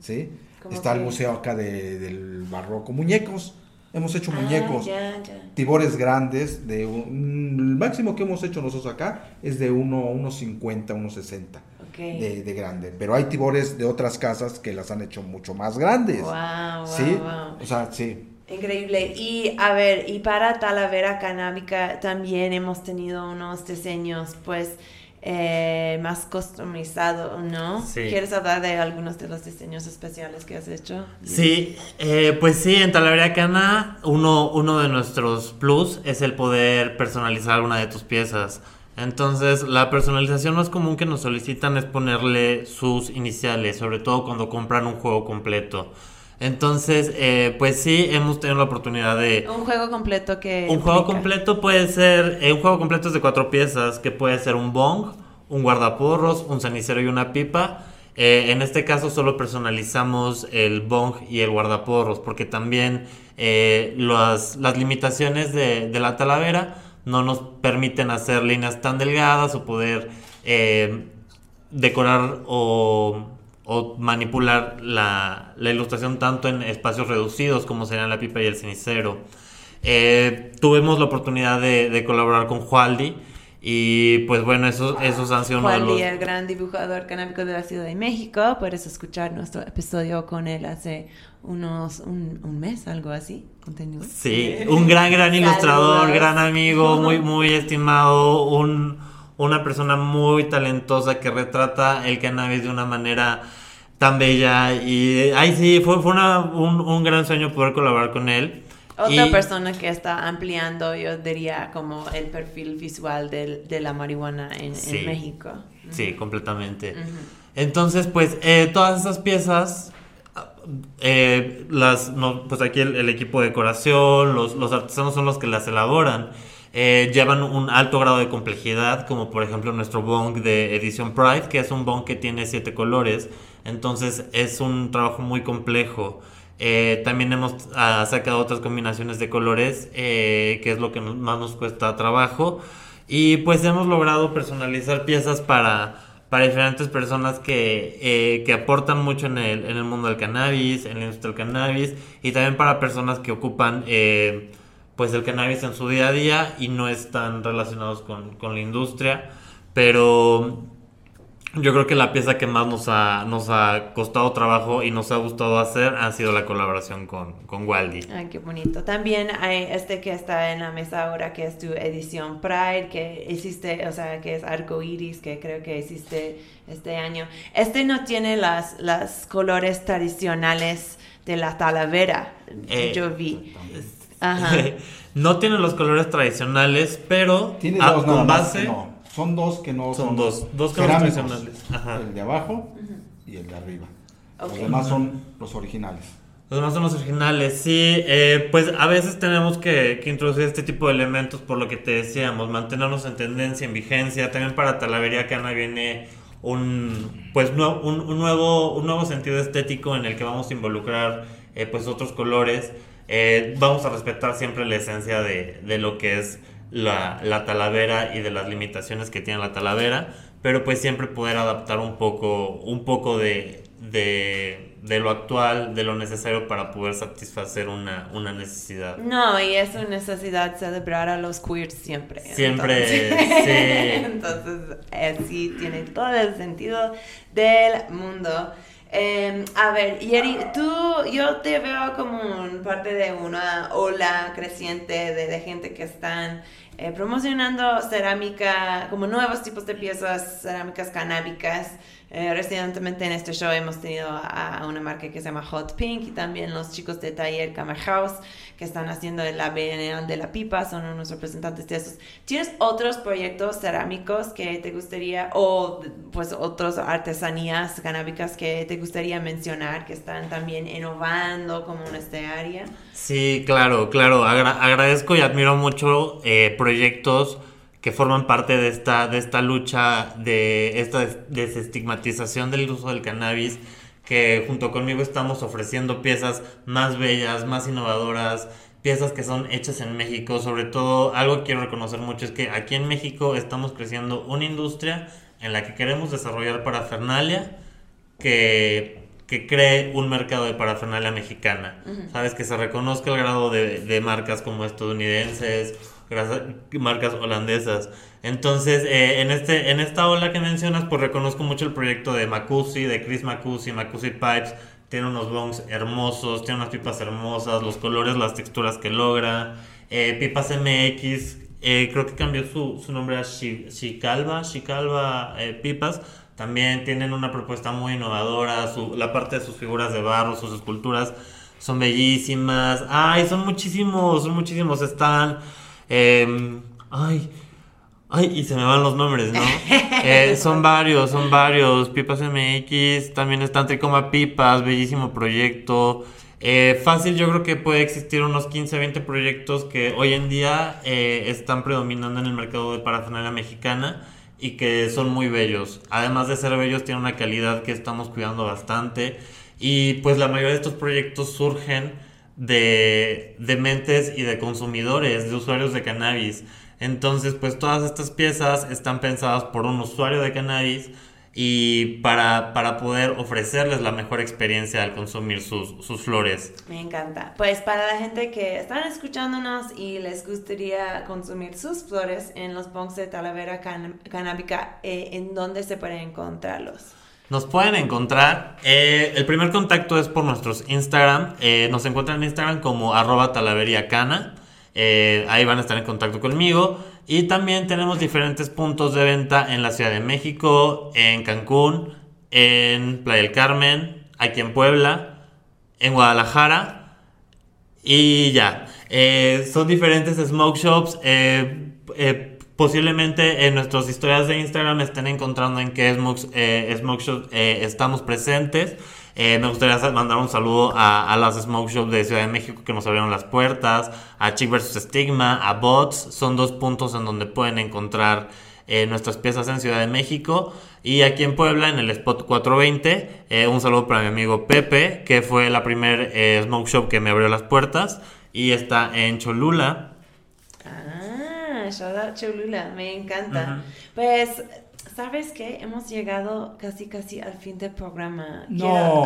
¿sí? ¿Cómo Está el qué? museo acá de- del barroco. Muñecos. Hemos hecho Ah, muñecos. ya, ya. Tibores grandes. de un- El máximo que hemos hecho nosotros acá es de 1,50, 1,60 Ok. de, de grande. Pero hay tibores de otras casas que las han hecho mucho más grandes. Wow, wow, ¿Sí? wow. O sea, sí. Increíble. Y a ver, y para Talavera Canábica también hemos tenido unos diseños, pues, eh, más customizados, ¿no? Sí. ¿Quieres hablar de algunos de los diseños especiales que has hecho? Sí, eh, pues sí, en Talavera Cana uno, uno de nuestros plus es el poder personalizar una de tus piezas. Entonces, la personalización más común que nos solicitan es ponerle sus iniciales, sobre todo cuando compran un juego completo. Entonces, eh, pues sí, hemos tenido la oportunidad de... Un juego completo que... Un juego completo puede ser, eh, un juego completo es de cuatro piezas, que puede ser un bong, un guardaporros, un cenicero y una pipa. Eh, en este caso solo personalizamos el bong y el guardaporros, porque también eh, las, las limitaciones de, de la talavera no nos permiten hacer líneas tan delgadas o poder decorar o, o manipular la, la ilustración tanto en espacios reducidos como serían la pipa y el cenicero. Eh, tuvimos la oportunidad de, de colaborar con Jualdi y pues bueno, esos, esos han sido uno de los... El gran dibujador canábico de la Ciudad de México. Puedes escuchar nuestro episodio con él hace unos... un, un mes, algo así. Contenido. Sí, un gran, gran ilustrador, Saludos. gran amigo, muy, muy estimado, un, una persona muy talentosa que retrata el cannabis de una manera tan bella. Y, ay, sí, fue, fue una- un, un gran sueño poder colaborar con él. Otra Y- persona que está ampliando, yo diría, como el perfil visual del- de la marihuana en, en Sí. México. Sí, completamente. Entonces, pues, eh, todas esas piezas, eh, las, no, pues aquí el, el equipo de decoración, los, los artesanos son los que las elaboran. Eh, llevan un alto grado de complejidad, como por ejemplo nuestro bong de edición Pride, que es un bong que tiene siete colores. Entonces es un trabajo muy complejo. Eh, también hemos ah, sacado otras combinaciones de colores, eh, que es lo que más nos cuesta trabajo. Y pues hemos logrado personalizar piezas para, para diferentes personas que, eh, que aportan mucho en el, en el mundo del cannabis, en la industria del cannabis, y también para personas que ocupan eh, pues el cannabis en su día a día y no están relacionados con, con la industria. Pero yo creo que la pieza que más nos ha, nos ha costado trabajo y nos ha gustado hacer ha sido la colaboración con, con Waldi. Ay, qué bonito. También hay este que está en la mesa ahora, que es tu edición Pride, que hiciste, o sea, que es arco iris, que creo que hiciste este año. Este no tiene las, las colores tradicionales de la talavera, Eh, yo vi. Ajá. no tiene los colores tradicionales, pero Tiene ah, dos nada con más base. que no. Son dos que no Son son. dos, dos colores cerámicos. tradicionales. Ajá. El de abajo y el de arriba. Los demás son los originales. Los demás son los originales, sí. eh, pues a veces tenemos que, que introducir este tipo de elementos por lo que te decíamos, mantenernos en tendencia, en vigencia. También para Talavería Cana viene un, pues, un, un nuevo, un nuevo sentido estético en el que vamos a involucrar eh, pues otros colores. Eh, vamos a respetar siempre la esencia de, de lo que es la, la talavera y de las limitaciones que tiene la talavera, pero pues siempre poder adaptar un poco, un poco de, de, de lo actual, de lo necesario para poder satisfacer una, una necesidad. No, y es una necesidad celebrar a los queers siempre. Siempre, Entonces, sí. Entonces, eh, sí, tiene todo el sentido del mundo. Eh, a ver, Yeri, tú, yo te veo como un parte de una ola creciente de, de gente que están eh, promocionando cerámica, como nuevos tipos de piezas cerámicas canábicas. Eh, recientemente en este show hemos tenido a, una marca que se llama Hot Pink y también los chicos de Taller Camera House que están haciendo la Bienal de la Pipa, son unos representantes de esos. ¿Tienes otros proyectos cerámicos que te gustaría, o pues otras artesanías canábicas que te gustaría mencionar, que están también innovando como en este área? Sí, claro, claro. Agra- agradezco y admiro mucho eh, proyectos que forman parte de esta, de esta lucha, de esta des- desestigmatización del uso del cannabis, que junto conmigo estamos ofreciendo piezas más bellas, más innovadoras, piezas que son hechas en México. Sobre todo, algo que quiero reconocer mucho es que aquí en México estamos creciendo una industria en la que queremos desarrollar parafernalia que, que cree un mercado de parafernalia mexicana. Sabes, que se reconozca el grado de, de marcas como estadounidenses, marcas holandesas. Entonces, eh, en, este, en esta ola que mencionas, pues reconozco mucho el proyecto de Macusi, de Chris Macusi, Macusi Pipes. Tiene unos bongs hermosos, tiene unas pipas hermosas, los colores, las texturas que logra. Eh, pipas MX, eh, creo que cambió su, su nombre a Shi- Shicalva, Shicalva eh, Pipas. También tienen una propuesta muy innovadora. su- la parte de sus figuras de barro, sus esculturas son bellísimas. Ay, son muchísimos, son muchísimos. Están. Em, ay. Ay, y se me van los nombres, ¿no? Eh, son varios, son varios. Pipas MX, también están Tricoma Pipas, bellísimo proyecto. Eh, fácil, yo creo que puede existir unos 15, 20 proyectos que hoy en día eh, están predominando en el mercado de parafernalia mexicana y que son muy bellos. Además de ser bellos, tienen una calidad que estamos cuidando bastante. Y pues la mayoría de estos proyectos surgen de, de mentes y de consumidores, de usuarios de cannabis. Entonces, pues todas estas piezas están pensadas por un usuario de cannabis y para, para poder ofrecerles la mejor experiencia al consumir sus, sus flores. Me encanta. Pues para la gente que están escuchándonos y les gustaría consumir sus flores en los bongs de Talavera can- Canábica, eh, ¿en dónde se pueden encontrarlos? Nos pueden encontrar, eh, el primer contacto es por nuestros Instagram, eh, nos encuentran en Instagram como arroba talaveriacana, eh, ahí van a estar en contacto conmigo y también tenemos diferentes puntos de venta en la Ciudad de México, en Cancún, en Playa del Carmen, aquí en Puebla, en Guadalajara Y ya, son diferentes smoke shops. Posiblemente en nuestras historias de Instagram estén encontrando en qué smokes, eh, smoke shops eh, estamos presentes. Eh, me gustaría mandar un saludo a, las smoke shops de Ciudad de México que nos abrieron las puertas, a Chick vs. Stigma, a Bots. Son dos puntos en donde pueden encontrar eh, nuestras piezas en Ciudad de México. Y aquí en Puebla, en el Spot 420, eh, un saludo para mi amigo Pepe, que fue la primer eh, smoke shop que me abrió las puertas. Y está en Cholula. Out Cholula, me encanta. Pues, ¿sabes qué? Hemos llegado casi casi al fin del programa. No.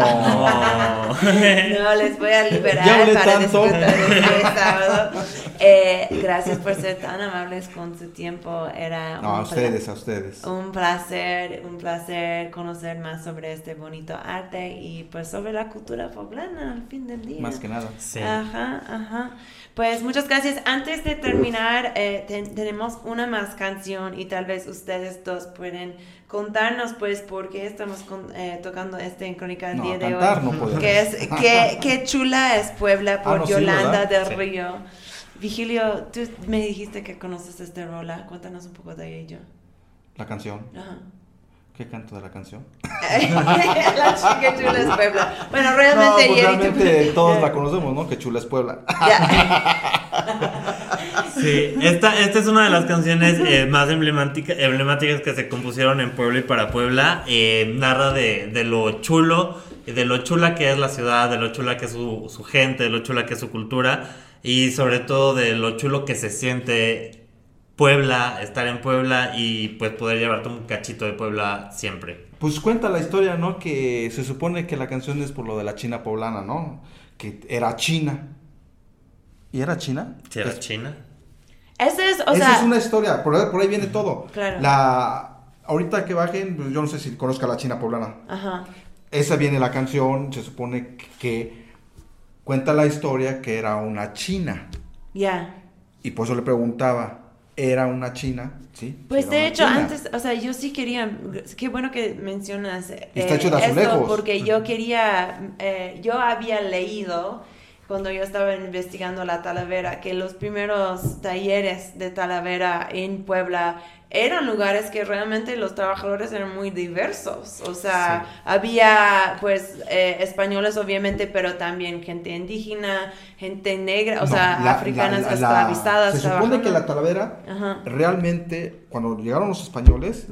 Quiero- no, les voy a liberar Ya hablé para tanto. disfrutar este sábado. Eh, gracias por ser tan amables con su tiempo. Era No, a ustedes, a ustedes. Un placer, un placer conocer más sobre este bonito arte y pues sobre la cultura poblana al fin del día. Más que nada. Sí. Ajá, ajá. Pues muchas gracias. Antes de terminar, eh, ten- tenemos una más canción y tal vez ustedes dos pueden contarnos pues por qué estamos con- eh, tocando este en Crónica el No, día de cantar hoy. no. Que es qué, qué chula es Puebla por Ah, no, sí, Yolanda ¿verdad? del Sí. Río. Vigilio, tú me dijiste que conoces esta rola. Cuéntanos un poco de ello. La canción. Ajá. ¿Qué canto de la canción? la chica chula es Puebla. Bueno, realmente, no, pues Yeri, tú- realmente todos la conocemos, ¿no? Que chula es Puebla. Sí, esta, esta es una de las canciones eh, más emblemática- emblemáticas que se compusieron en Puebla y para Puebla. Eh, narra de, de lo chulo, de lo chula que es la ciudad, de lo chula que es su, su gente, de lo chula que es su cultura y sobre todo de lo chulo que se siente Puebla, estar en Puebla y pues poder llevarte un cachito de Puebla siempre. Pues cuenta la historia, ¿no? Que se supone que la canción es por lo de la China poblana, ¿no? Que era China. ¿Y era China? Si era Es- China. Ese es, o Esa sea, es una historia, por ahí, por ahí viene todo. Claro. La, ahorita que bajen, pues yo no sé si conozca la China poblana. ajá. Esa viene la canción, se supone que cuenta la historia que era una china. Ya. Y por eso le preguntaba, ¿era una china? Sí. Pues era de hecho, china. antes, o sea, yo sí quería, qué bueno que mencionas eh, Está hecho de esto, azulejos. porque yo quería, eh, yo había leído cuando yo estaba investigando la Talavera que los primeros talleres de Talavera en Puebla eran lugares que realmente los trabajadores eran muy diversos, o sea, había pues eh, españoles obviamente, pero también gente indígena, gente negra, o No, sea, la- africanas la- la- esclavizadas. Se supone que la Talavera, Ajá. realmente, cuando llegaron los españoles,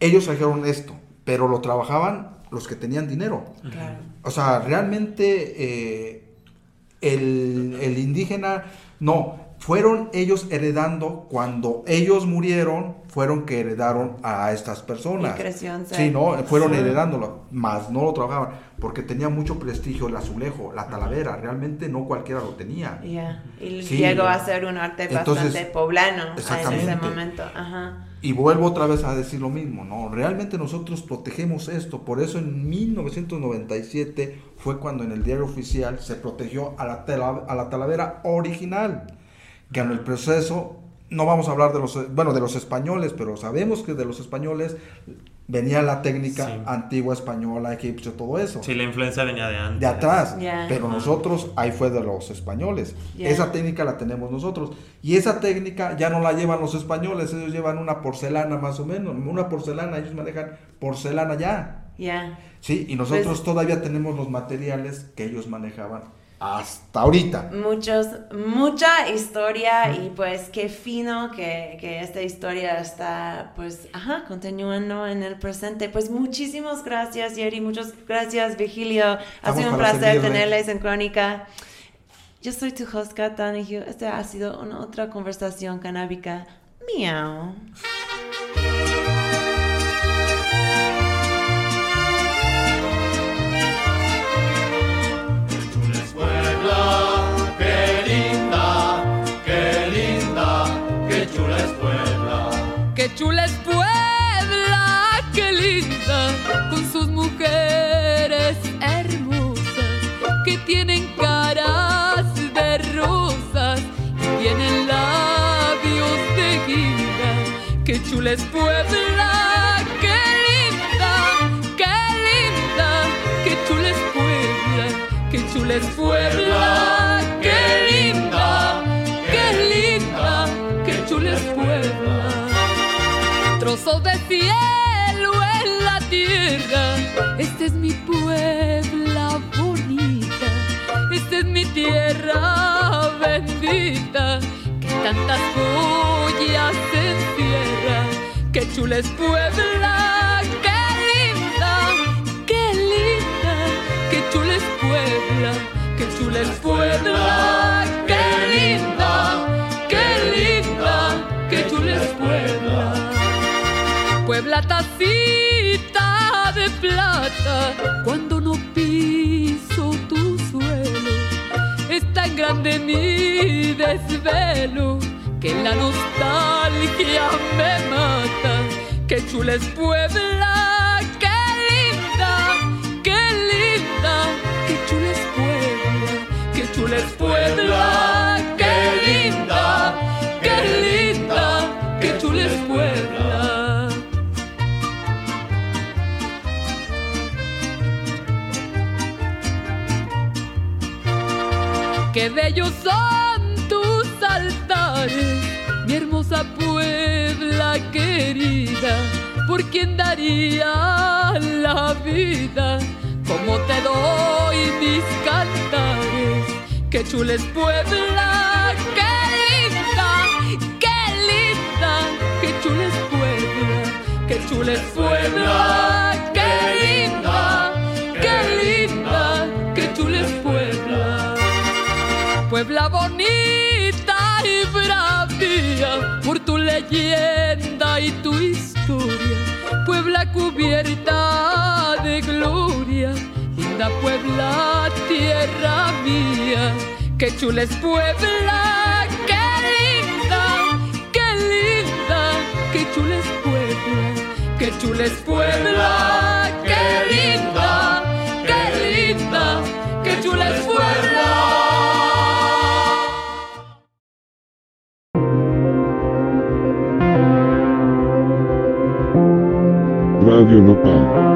ellos trajeron esto, pero lo trabajaban los que tenían dinero. claro. O sea, realmente eh, el, indígena, no, fueron ellos heredando, cuando ellos murieron, fueron que heredaron a estas personas. Y Sí, no, fueron heredándolo, más no lo trabajaban, porque tenía mucho prestigio el azulejo, la talavera, realmente no cualquiera lo tenía. Ya, y Sí. llegó a ser un arte Entonces, bastante poblano en ese momento. Ajá. Y vuelvo otra vez a decir lo mismo, ¿no? Realmente nosotros protegemos esto, por eso en 1997 fue cuando en el diario oficial se protegió a la, tela- a la talavera original, que en el proceso, no vamos a hablar de los, bueno, de los españoles, pero sabemos que de los españoles venía la técnica Sí. antigua española, egipcia, todo eso. Sí, la influencia venía de antes. De atrás, pero nosotros ahí fue de los españoles. Esa técnica la tenemos nosotros. Y esa técnica ya no la llevan los españoles, ellos llevan una porcelana más o menos, una porcelana, ellos manejan porcelana ya. Ya. Sí, y nosotros Pues- todavía tenemos los materiales que ellos manejaban hasta ahorita. Muchos, mucha historia y pues qué fino que, que esta historia está pues, ajá, continuando en el presente. Pues muchísimas gracias Yeri, muchas gracias Vigilio. Ha Estamos sido un placer servirle. tenerles en Crónica. Yo soy tu host Kat Donahue. Esta ha sido una otra conversación canábica. Miau. les puebla, qué linda, qué linda, que tú les puebla, que tú les puebla, qué linda, qué linda, que tú les puebla. Trozos de cielo en la tierra, este es mi puebla bonita, esta es mi tierra bendita, que tantas cosas chula es Puebla, qué linda, qué linda, qué chula es Puebla, qué chula es Puebla, qué linda, qué linda, qué chula es Puebla. Puebla tacita de plata, cuando no piso tu suelo, es tan grande mi desvelo que la nostalgia me mata. Qué chula es Puebla, qué linda, qué linda, qué chula es Puebla, qué chula es Puebla, qué linda, qué linda, qué chula es Puebla. Qué bellos son Querida, por quien daría la vida, como te doy mis cantares. Qué chula es Puebla, qué linda, qué linda, qué chula es Puebla, qué chula es Puebla, qué linda, qué linda, qué chula es Puebla. Puebla bonita leyenda y tu historia. Puebla cubierta de gloria, linda Puebla, tierra mía. Qué chula es Puebla, qué linda, qué linda, qué chula es Puebla, qué chula es Puebla, Música